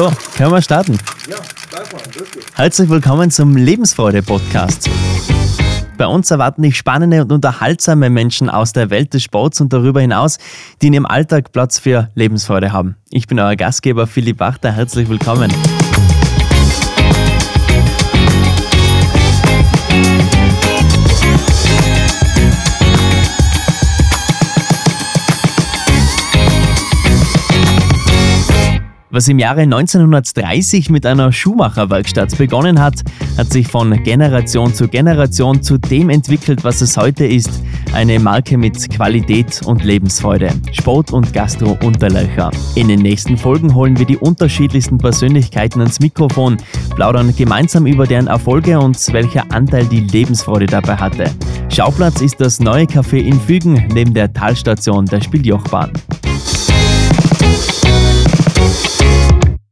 So, können wir starten? Ja, darf man. Herzlich willkommen zum Lebensfreude-Podcast. Bei uns erwarten dich spannende und unterhaltsame Menschen aus der Welt des Sports und darüber hinaus, die in ihrem Alltag Platz für Lebensfreude haben. Ich bin euer Gastgeber Philipp Wachter, herzlich willkommen. Was im Jahre 1930 mit einer Schuhmacherwerkstatt begonnen hat, hat sich von Generation zu Generation zu dem entwickelt, was es heute ist. Eine Marke mit Qualität und Lebensfreude. Sport und Gastro Unterlöcher. In den nächsten Folgen holen wir die unterschiedlichsten Persönlichkeiten ans Mikrofon, plaudern gemeinsam über deren Erfolge und welcher Anteil die Lebensfreude dabei hatte. Schauplatz ist das neue Café in Fügen neben der Talstation der Spieljochbahn.